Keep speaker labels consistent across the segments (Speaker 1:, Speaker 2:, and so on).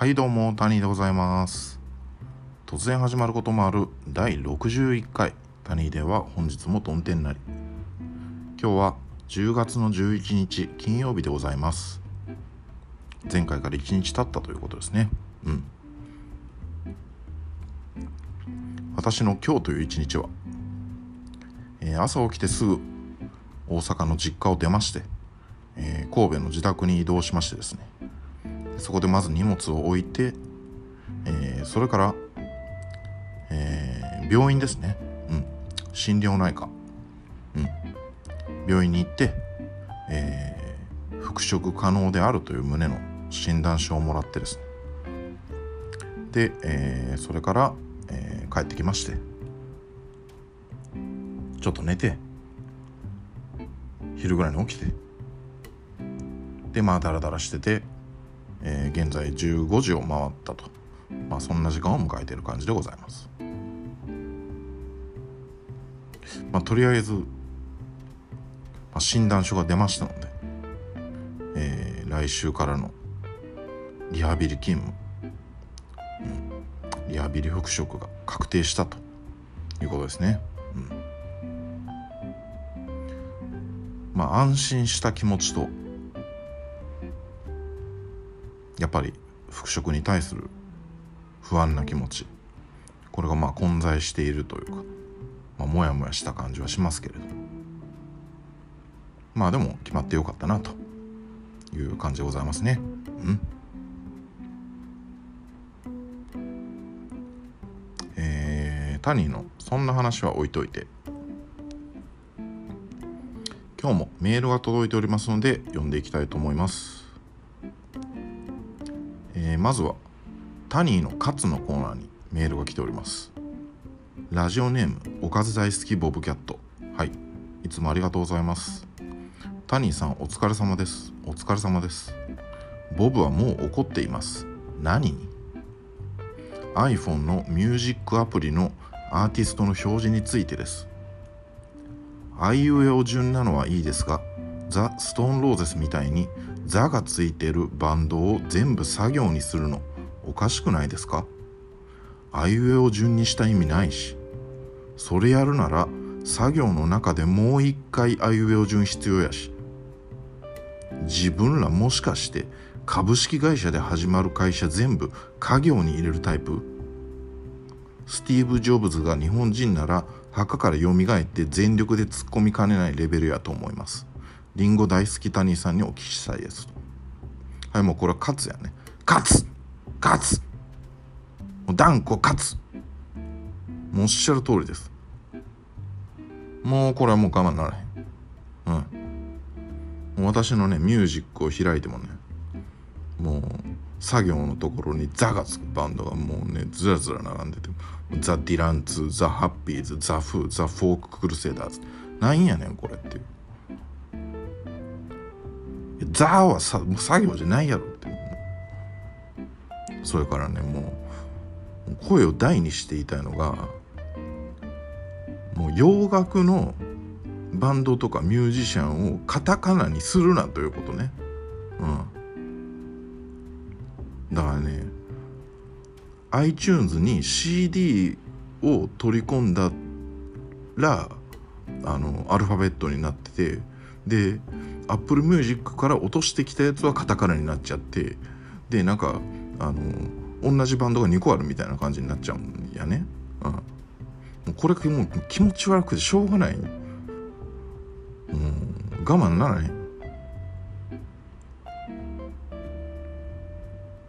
Speaker 1: はいどうも谷でございます。突然始まることもある第61回。谷では本日も曇天なり。今日は10月の11日金曜日でございます。前回から1日経ったということですね。うん。私の今日という一日は、えー朝起きてすぐ大阪の実家を出まして、えー神戸の自宅に移動しましてですね。そこでまず荷物を置いて、えーそれから、えー病院ですね、うん、心療内科、うん、病院に行って、えー復職可能であるという旨の診断書をもらってですね。で、えーそれから、えー帰ってきまして。ちょっと寝て昼ぐらいに起きて。でまあダラダラしてて、えー現在15時を回ったと。まあそんな時間を迎えている感じでございます。まあとりあえず、まあ、診断書が出ましたので、えー来週からのリハビリ勤務、うんリハビリ復職が確定したということですね、うん。まあ安心した気持ちとやっぱり復職に対する不安な気持ち。これがまあ混在しているというか、まあ、もやもやした感じはしますけれど。まあでも決まってよかったなという感じでございますね。うん。えー、タニーのそんな話は置いといて。今日もメールが届いておりますので読んでいきたいと思います、えーまずはタニーのカツのコーナーにメールが来ております。ラジオネームおかず大好きボブキャット。はい。いつもありがとうございます。タニーさんお疲れ様です。お疲れ様です。ボブはもう怒っています。何に？iPhone のミュージックアプリのアーティストの表示についてです。あいうえお順なのはいいですがザ・ストーンローゼスみたいに「ザ」がついてるバンドを全部作業にするのおかしくないですか？あいうえお順にした意味ないし。それやるなら作業の中でもう一回あいうえお順必要やし。自分らもしかして株式会社で始まる会社全部家業に入れるタイプ？スティーブ・ジョブズが日本人なら墓から蘇って全力で突っ込みかねないレベルやと思います。リンゴ大好き谷さんにお聞きしたいですと。はい、もうこれは勝つやね。勝つ勝つもう断固勝つもうおっしゃる通りです。もうこれはもう我慢ならへん。うん。もう私のね、ミュージックを開いてもね、もう作業のところに「ザ」がつくバンドがもうねずらずら並んでてザ・ディランツザ・ハッピーズザ・フーザ・フォーク・クルセダーズなんやねんこれっていういやザはさもう作業じゃないやろってそれからねもう声を大にしていたいのがもう洋楽のバンドとかミュージシャンをカタカナにするなということね。うん。だからね iTunes に CD を取り込んだらあのアルファベットになっててで Apple Music から落としてきたやつはカタカナになっちゃってでなんかあの同じバンドが2個あるみたいな感じになっちゃうんやね、うん、もうこれもう気持ち悪くてしょうがない、うん、我慢ならへん。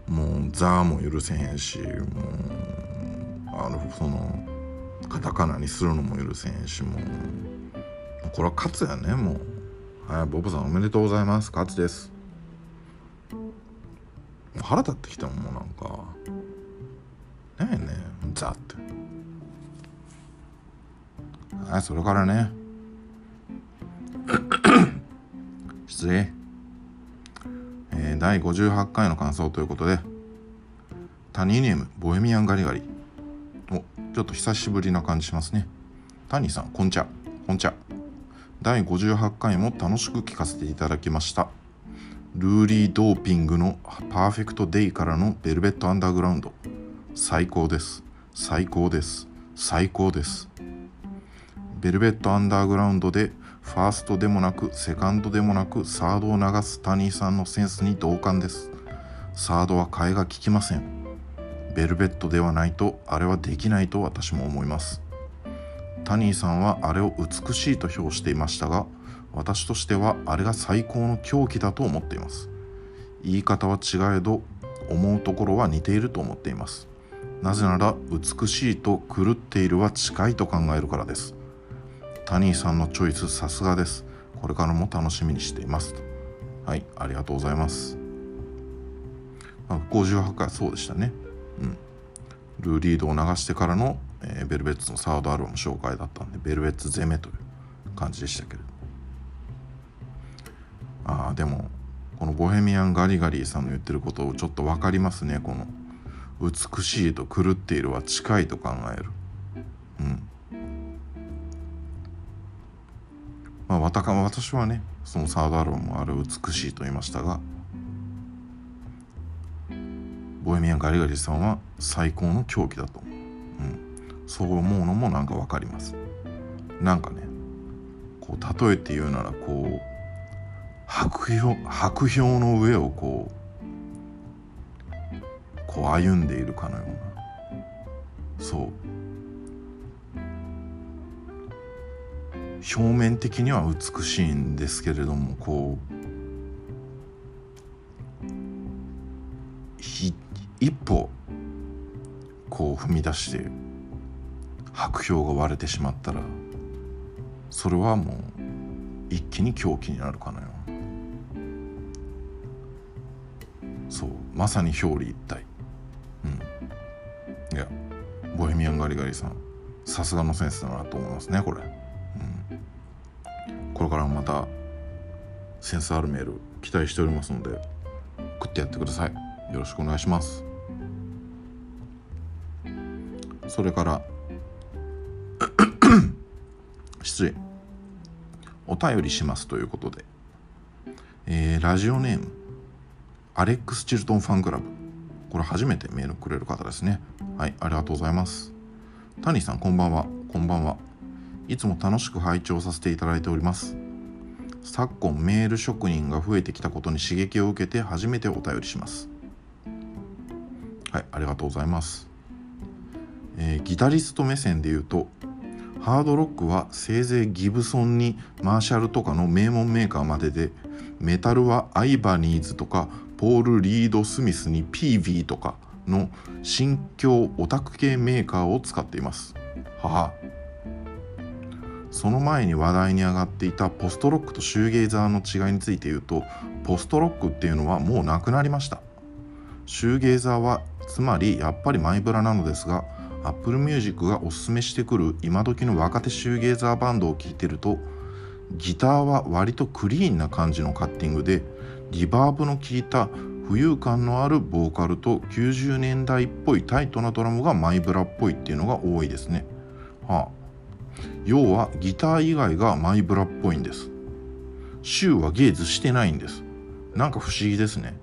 Speaker 1: もう「ザ」も許せへんしもうあのそのカタカナにするのも許せへんしもうこれは勝つやねもう。はいボブさんおめでとうございます。勝です。もう腹立ってきたもんもうなんか。何やねん「ザ」って。はいそれからね。失礼。えー第58回の感想ということで。タニーネームボヘミアンガリガリ。おちょっと久しぶりな感じしますね。タニーさんこんちゃ。こんちゃ。第58回も楽しく聞かせていただきました。ルーリー・ドーピングのパーフェクトデイからのベルベットアンダーグラウンド。最高です。最高です。最高です。ベルベットアンダーグラウンドでファーストでもなくセカンドでもなくサードを流すタニーさんのセンスに同感です。サードは替えが利きません。ベルベットではないとあれはできないと私も思います。タニーさんはあれを美しいと評していましたが私としてはあれが最高の狂気だと思っています。言い方は違えど思うところは似ていると思っています。なぜなら美しいと狂っているは近いと考えるからです。タニーさんのチョイスさすがです。これからも楽しみにしていますはいありがとうございます。58回そうでしたね。うん。ルーリードを流してからの、えー、ベルベッツのサードアルバム紹介だったんでベルベッツ攻めという感じでしたけれど。ああでもこのボヘミアン・ガリガリーさんの言ってることをちょっと分かりますね。この美しいと狂っているは近いと考える。うん。まあ私はねそのサードアルバムあれ美しいと言いましたがボヘミアン・ガリガリさんは最高の狂気だと思う、そう思うのもなんか分かります。なんかねこう例えて言うならこう白氷白氷の上をこうこう歩んでいるかのような。そう。表面的には美しいんですけれどもこう一歩こう踏み出して白氷が割れてしまったらそれはもう一気に狂気になるかのよそうまさに表裏一体。うん。いやボヘミアンガリガリさんさすがのセンスだなと思いますねこれ、うん、これからもまたセンスあるメール期待しておりますので送ってやってください。よろしくお願いします。それから便りしますということで、えー、ラジオネームアレックス・チルトンファンクラブ。これ初めてメールくれる方ですね。はいありがとうございます。谷さんこんばんは。こんばんは。いつも楽しく拝聴させていただいております。昨今メール職人が増えてきたことに刺激を受けて初めてお便りします。はいありがとうございます、えー、ギタリスト目線で言うとハードロックはせいぜいギブソンにマーシャルとかの名門メーカーまででメタルはアイバニーズとかポール・リード・スミスに PV とかの新興オタク系メーカーを使っています。はその前に話題に上がっていたポストロックとシューゲイザーの違いについて言うとポストロックっていうのはもうなくなりました。シューゲイザーはつまりやっぱりマイブラなのですが Apple Music がおすすめしてくる今時の若手シューゲイザーバンドを聴いてるとギターは割とクリーンな感じのカッティングでリバーブの効いた浮遊感のあるボーカルと90年代っぽいタイトなドラムがマイブラっぽいっていうのが多いですね。はあ、要はギター以外がマイブラっぽいんです。シューはゲーズしてないんです。なんか不思議ですね。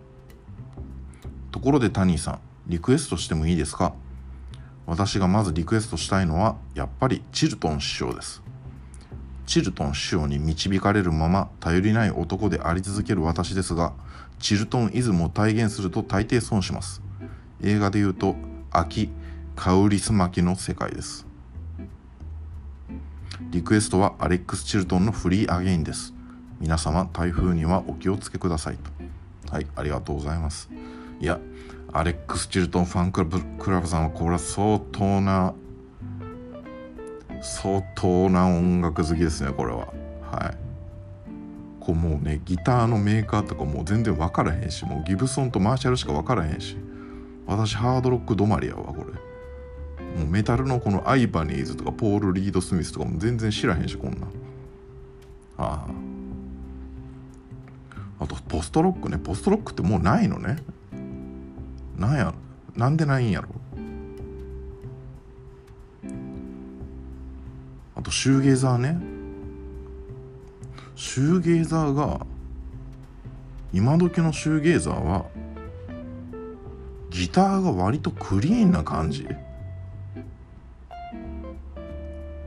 Speaker 1: ところでタニーさん、リクエストしてもいいですか？私がまずリクエストしたいのはやっぱりチルトン師匠です。チルトン師匠に導かれるまま頼りない男であり続ける私ですがチルトンイズムを体現すると大抵損します。映画で言うと秋カウリスマキの世界です。リクエストはアレックス・チルトンのフリーアゲインです。皆様台風にはお気をつけくださいと。はいありがとうございます。いやアレックス・チルトンファンクラブさんはこれは相当な相当な音楽好きですねこれは。はい。こうもうねギターのメーカーとかもう全然分からへんしもうギブソンとマーシャルしか分からへんし。私ハードロック止まりやわこれ。もうメタルのこのアイバニーズとかポール・リード・スミスとかも全然知らへんしこんなああ。あとポストロックね。ポストロックってもうないのね。なんやなんでないんやろ？あとシューゲーザーね。シューゲーザーが今時のシューゲーザーはギターが割とクリーンな感じ。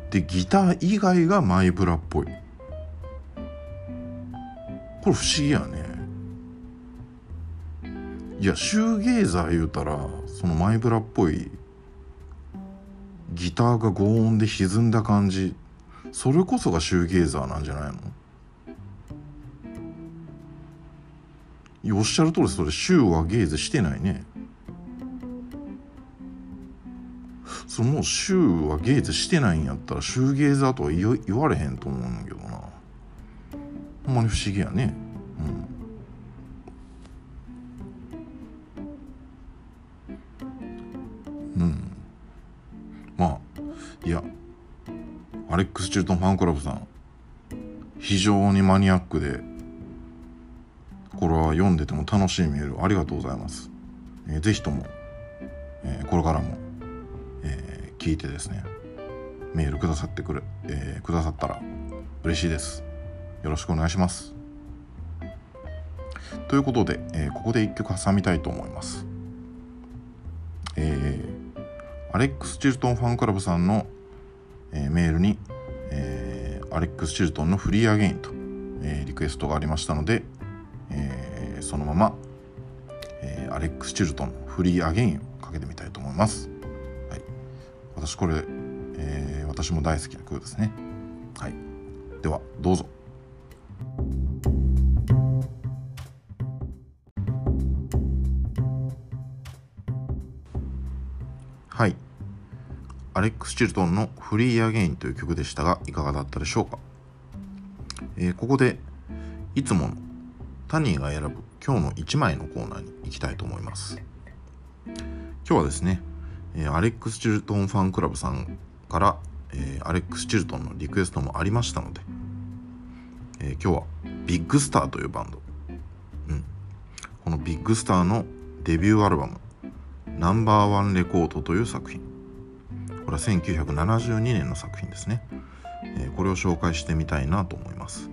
Speaker 1: でギター以外がマイブラっぽい。これ不思議やね。いやシューゲーザー言うたらそのマイブラっぽいギターが強音で歪んだ感じ。それこそがシューゲーザーなんじゃないの？おっしゃる通りそれシューはゲーゼしてないね。そのシューはゲーゼしてないんやったらシューゲーザーとは言言われへんと思うんだけどな。ほんまに不思議やね。うん。いやアレックス・チルトンファンクラブさん非常にマニアックでこれは読んでても楽しいメールありがとうございます、えー、ぜひとも、えー、これからもえ聞いてですねメールくださってくる、えー、くださったら嬉しいです。よろしくお願いします。ということで、えー、ここで一曲挟みたいと思います。えー、アレックス・チルトンファンクラブさんの、えー、メールに、えー、アレックス・チルトンのフリーアゲインと、えー、リクエストがありましたので、えー、そのまま、えー、アレックス・チルトンのフリーアゲインをかけてみたいと思います。はい。私これ、えー、私も大好きな曲ですね。はい。ではどうぞ。アレックス・チルトンの「フリー・アゲイン」という曲でしたがいかがだったでしょうか、えー、ここでいつものタニーが選ぶ今日の1枚のコーナーに行きたいと思います。今日はですねえー、アレックス・チルトンファンクラブさんから、えー、アレックス・チルトンのリクエストもありましたので、え、今日はビッグスターというバンド、うん、このビッグスターのデビューアルバム「ナンバーワンレコード」という作品。これは1972年の作品ですね、えー、これを紹介してみたいなと思います。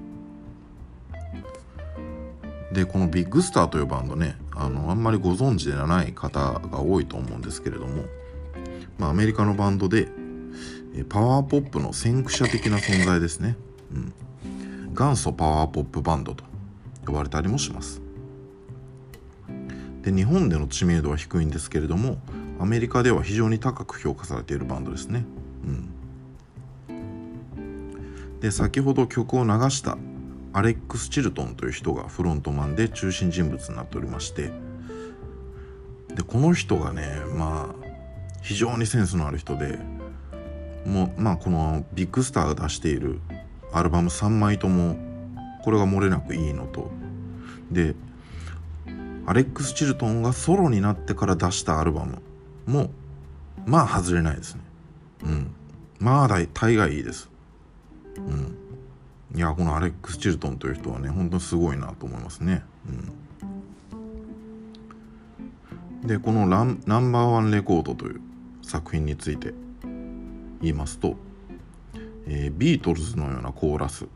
Speaker 1: でこのビッグスターというバンドねあのあんまりご存知ではない方が多いと思うんですけれどもまあ、アメリカのバンドでパワーポップの先駆者的な存在ですね、うん、元祖パワーポップバンドと呼ばれたりもします。で日本での知名度は低いんですけれどもアメリカでは非常に高く評価されているバンドですね、うん、で先ほど曲を流したアレックス・チルトンという人がフロントマンで中心人物になっておりましてでこの人がねまあ非常にセンスのある人でもうまあこのビッグスターが出しているアルバム3枚ともこれが漏れなくいいのと。でアレックス・チルトンがソロになってから出したアルバム。もまあ外れないですね。うん。まあ大概いいです。うん。いやこのアレックス・チルトンという人はね本当にすごいなと思いますね。うん。でこのランナンバーワンレコードという作品について言いますと、えー、ビートルズのようなコーラス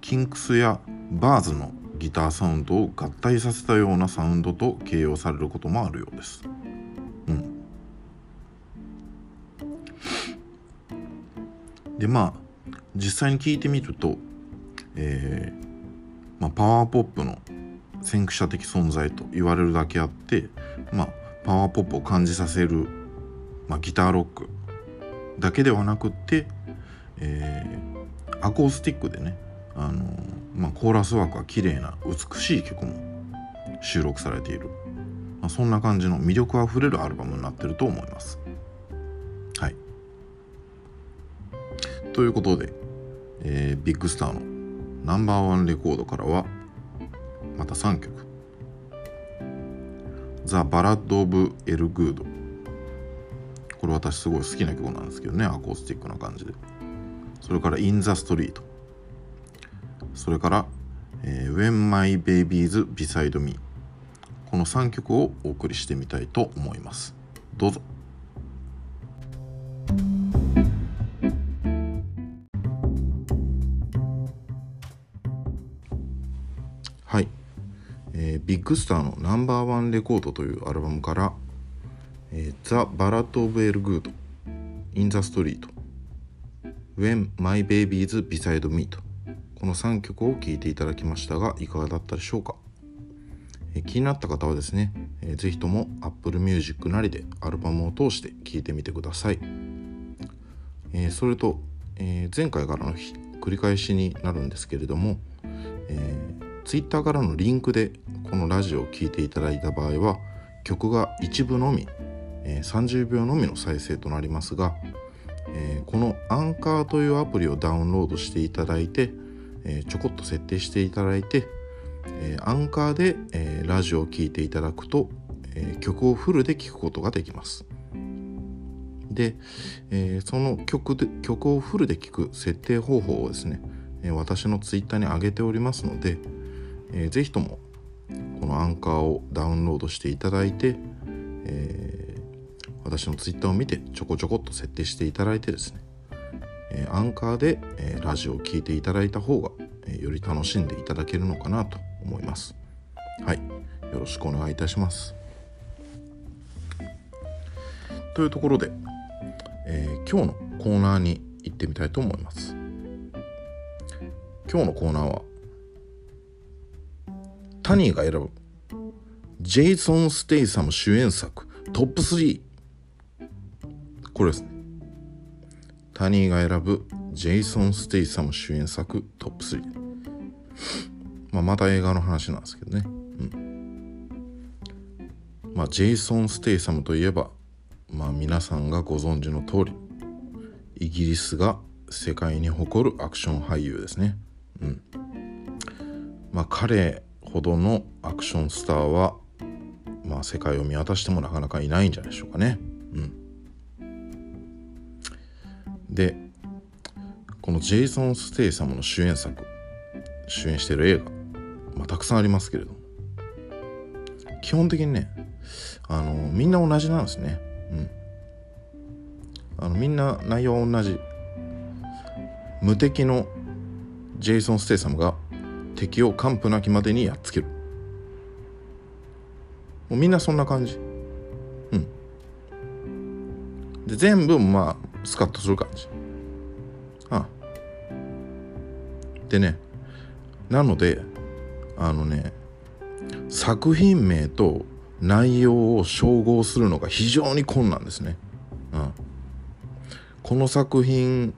Speaker 1: キンクスやバーズのギターサウンドを合体させたようなサウンドと形容されることもあるようです。でまあ実際に聞いてみると、えーまあ、パワーポップの先駆者的存在と言われるだけあって、まあ、パワーポップを感じさせるまあ、ギターロックだけではなくって、えー、アコースティックでね、あのまあ、コーラスワークは綺麗な美しい曲も収録されている、まあ、そんな感じの魅力あふれるアルバムになってると思います。ということで、えー、ビッグスターのナンバーワンレコードからはまた3曲。ザ・バラッド・オブ・エル・グード。これ私すごい好きな曲なんですけどねアコースティックな感じで。それから「In the Street」それから「えー、When My Babies Beside Me」この3曲をお送りしてみたいと思います。どうぞ。はい、えー、ビッグスターのナンバーワンレコードというアルバムから「えー、ザ・バラッド・オブ・エル・グード」「イン・ザ・ストリート」「When My Baby's Beside Me」とこの3曲を聴いていただきましたがいかがだったでしょうか、えー、気になった方はですね、えー、ぜひとも Apple Music なりでアルバムを通して聴いてみてください、えー、それと、えー、前回からの繰り返しになるんですけれども、えー、Twitter からのリンクでこのラジオを聴いていただいた場合は曲が一部のみ、えー、30秒のみの再生となりますが、えー、このアンカーというアプリをダウンロードしていただいて、えちょこっと設定していただいて、えアンカーで、えラジオを聴いていただくと、え曲をフルで聴くことができます。で、えその曲で曲をフルで聴く設定方法をですね、え私の Twitter に上げておりますので、えー、ぜひともこのアンカーをダウンロードしていただいて、えー、私の Twitter を見てちょこちょこっと設定していただいてですね、えー、アンカーで、えー、ラジオを聴いていただいた方が、えー、より楽しんでいただけるのかなと思います。はい、よろしくお願いいたします。というところで、えー、今日のコーナーに行ってみたいと思います。今日のコーナーはタニーが選ぶジェイソン・ステイサム主演作トップ3これですね。タニーが選ぶジェイソン・ステイサム主演作トップ3まあまた映画の話なんですけどね。うん。まあジェイソン・ステイサムといえばまあ皆さんがご存知の通りイギリスが世界に誇るアクション俳優ですね。うん。まあ彼ほどのアクションスターは、まあ、世界を見渡してもなかなかいないんじゃないでしょうかね。うん、でこのジェイソン・ステイサムの主演作主演してる映画、まあ、たくさんありますけれども基本的にねあのみんな同じなんですね。うん、あのみんな内容は同じ無敵のジェイソン・ステイサムが敵を完膚なきまでにやっつける。もうみんなそんな感じ。うん。で全部まあスカッとする感じ。ああ。でねなのであのね作品名と内容を照合するのが非常に困難ですね、うん、この作品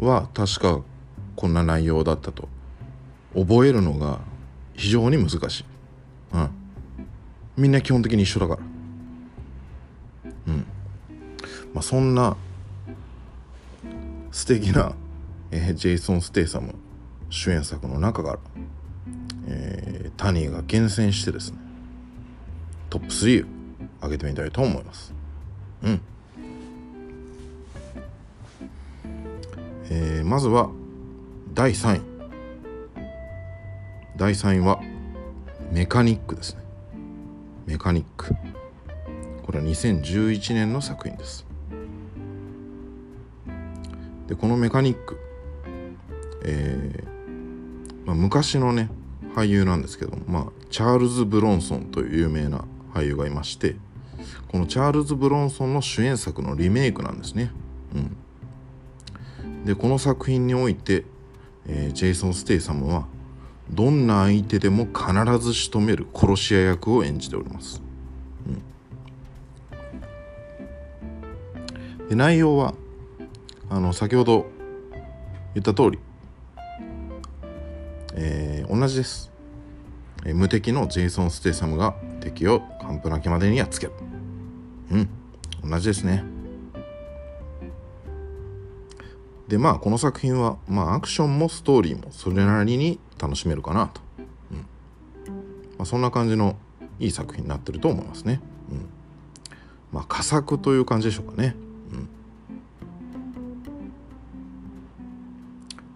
Speaker 1: は確かこんな内容だったと。覚えるのが非常に難しい。うん。みんな基本的に一緒だから。うん。まあそんな素敵な、えー、ジェイソン・ステイサム主演作の中から、えー、タニーが厳選してですねトップ3を上げてみたいと思います。うん。えー、まずは第3位第3位はメカニックですね。メカニック。これは2011年の作品です。でこのメカニックえー、まあ、昔のね俳優なんですけどまあ、チャールズ・ブロンソンという有名な俳優がいましてこのチャールズ・ブロンソンの主演作のリメイクなんですね。うん、でこの作品において、えー、ジェイソン・ステイサムはどんな相手でも必ず仕留める殺し屋役を演じております、うん、で内容はあの先ほど言った通り、えー、同じです、えー、無敵のジェイソン・ステイサムが敵を完膚なきまでにやっつける。うん同じですね。でまあこの作品は、まあ、アクションもストーリーもそれなりに楽しめるかなと、うんまあ、そんな感じのいい作品になってると思いますね。うん、まあ佳作という感じでしょうかね。うん、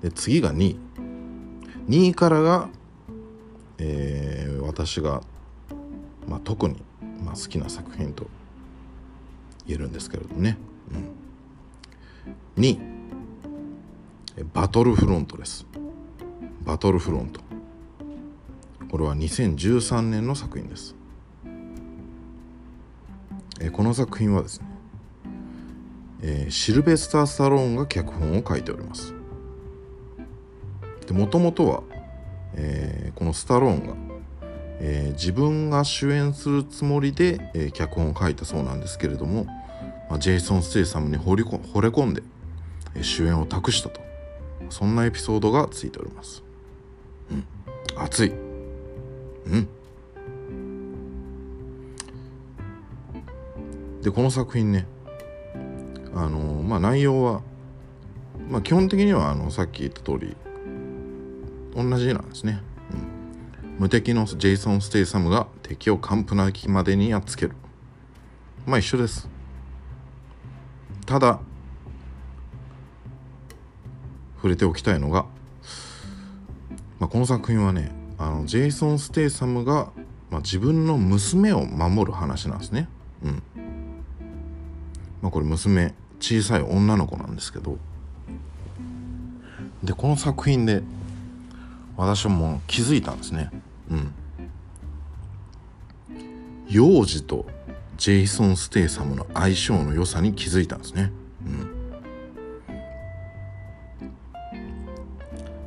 Speaker 1: で次が2位。2位からが、えー、私が、まあ、特に、まあ、好きな作品と言えるんですけれどもね。うん、2位。バトルフロントですバトルフロントこれは2013年の作品です。えこの作品はですね、えー、シルベスター・スタローンが脚本を書いております。もともとは、えー、このスタローンが、えー、自分が主演するつもりで、えー、脚本を書いたそうなんですけれども、まあ、ジェイソン・ステイサムに惚れ惚れ込んで、えー、主演を託したと。そんなエピソードがついております。うん。熱い。うん。でこの作品ねあのまあ内容はまあ基本的にはあのさっき言った通り同じなんですね、うん、無敵のジェイソン・ステイサムが敵を完膚なきまでにやっつける。まあ一緒です。ただ触れておきたいのが、まあ、この作品はねあのジェイソン・ステイサムが、まあ、自分の娘を守る話なんですね。うん。まあ、これ娘小さい女の子なんですけど。でこの作品で私はもう気づいたんですね。うん。幼児とジェイソン・ステイサムの相性の良さに気づいたんですね。うん。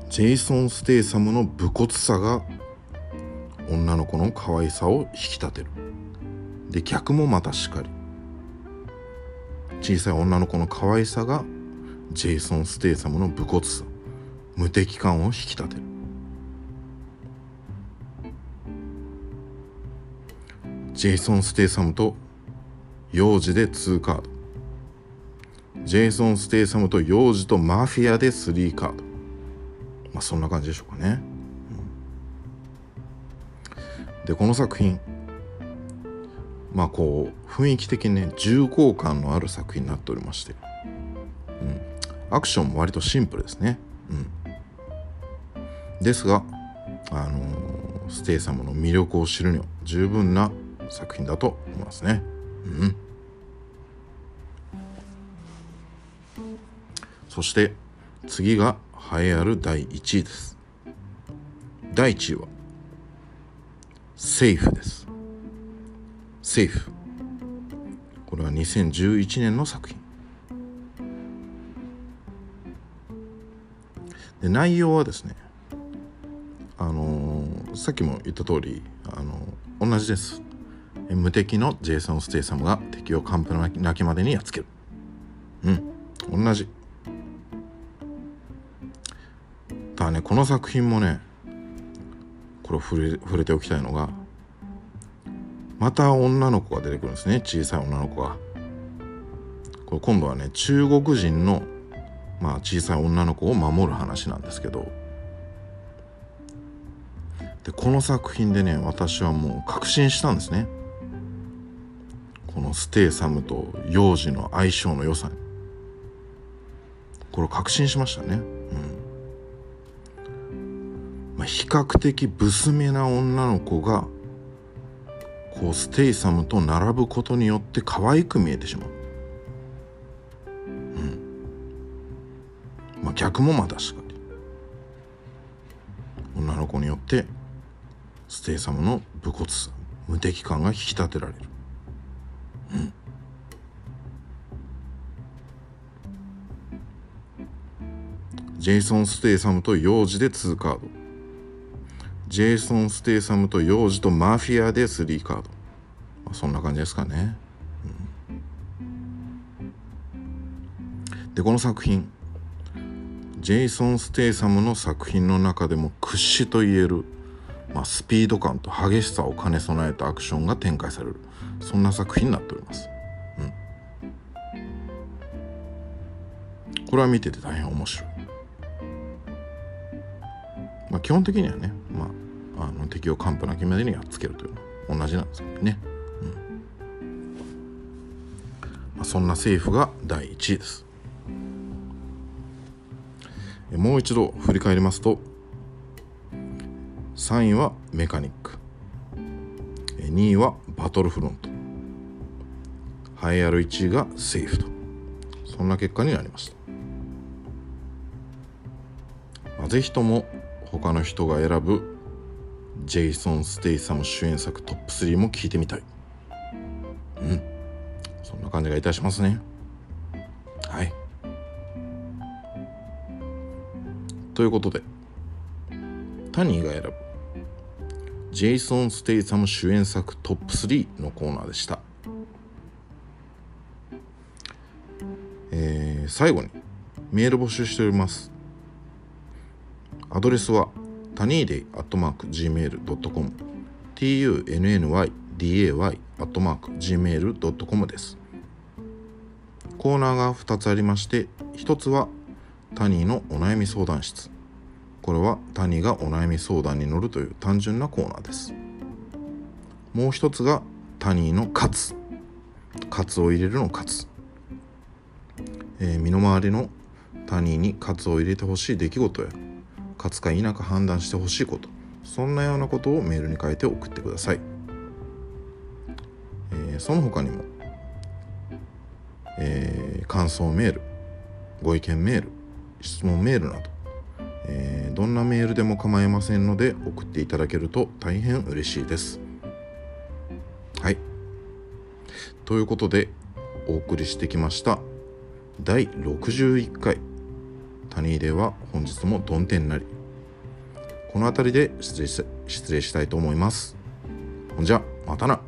Speaker 1: ジェイソン・ステイサムの武骨さが女の子の可愛さを引き立てる。で逆もまたしかり。小さい女の子の可愛さがジェイソン・ステイサムの武骨さ。無敵感を引き立てる。ジェイソン・ステイサムと幼児で2カード。ジェイソン・ステイサムと幼児とマフィアで3カード。まあそんな感じでしょうかね、でこの作品まあこう雰囲気的にね重厚感のある作品になっておりまして、うん、アクションも割とシンプルですね、うん、ですがあのー、ステイ様の魅力を知るには十分な作品だと思いますね。うん。そして次が栄えある第1位です。第1位はセーフです。セーフ。これは2011年の作品。で内容はですねあのー、さっきも言った通り、あのー、同じです。無敵のジェイソン・ステイサムが敵を完膚なきまでにやっつける。うん。同じ。ただねこの作品もねこれ触れ触れておきたいのがまた女の子が出てくるんですね。小さい女の子が。これ今度はね中国人の、まあ、小さい女の子を守る話なんですけど。でこの作品でね私はもう確信したんですね。このステイサムと幼児の相性の良さに。これ確信しましたね。比較的ブスめな女の子がこうステイサムと並ぶことによって可愛く見えてしまう。うんまあ、逆もまたしかり女の子によってステイサムの武骨さ無敵感が引き立てられる。うんジェイソン・ステイサムと幼児で2カードジェイソン・ステイサムと幼児とマフィアで3カード、まあ、そんな感じですかね、うん、でこの作品。ジェイソン・ステイサムの作品の中でも屈指といえる、まあ、スピード感と激しさを兼ね備えたアクションが展開される。そんな作品になっております、うん、これは見てて大変面白い。まあ、基本的にはね、まあ、あの敵を完膚なきまでにやっつけるというのは同じなんですけどね、うん。まあ、そんな政府が第1位です。もう一度振り返りますと3位はメカニック。2位はバトルフロント。栄えある1位がセーフと。そんな結果になりました、まあ、ぜひとも他の人が選ぶジェイソン・ステイサム主演作トップ3も聞いてみたい。うん。そんな感じがいたしますね。はい。ということでタニーが選ぶジェイソン・ステイサム主演作トップ3のコーナーでした、えー、最後にメール募集しております。アドレスはタニーデイアットマーク Gmail.com tunnyday アットマーク Gmail.com です。コーナーが2つありまして1つはタニーのお悩み相談室。これはタニーがお悩み相談に乗るという単純なコーナーです。もう一つがタニーのカツカツを入れるのカツ、えー、身の回りのタニーにカツを入れてほしい出来事や。勝つか否か判断してほしいことそんなようなことをメールに書いて送ってください、えー、その他にも、えー、感想メールご意見メール質問メールなどえー、どんなメールでも構いませんので送っていただけると大変嬉しいです。はい。ということでお送りしてきました第61回谷では本日も曇天なりこの辺りで失礼失礼したいと思います。ほんじゃまたな。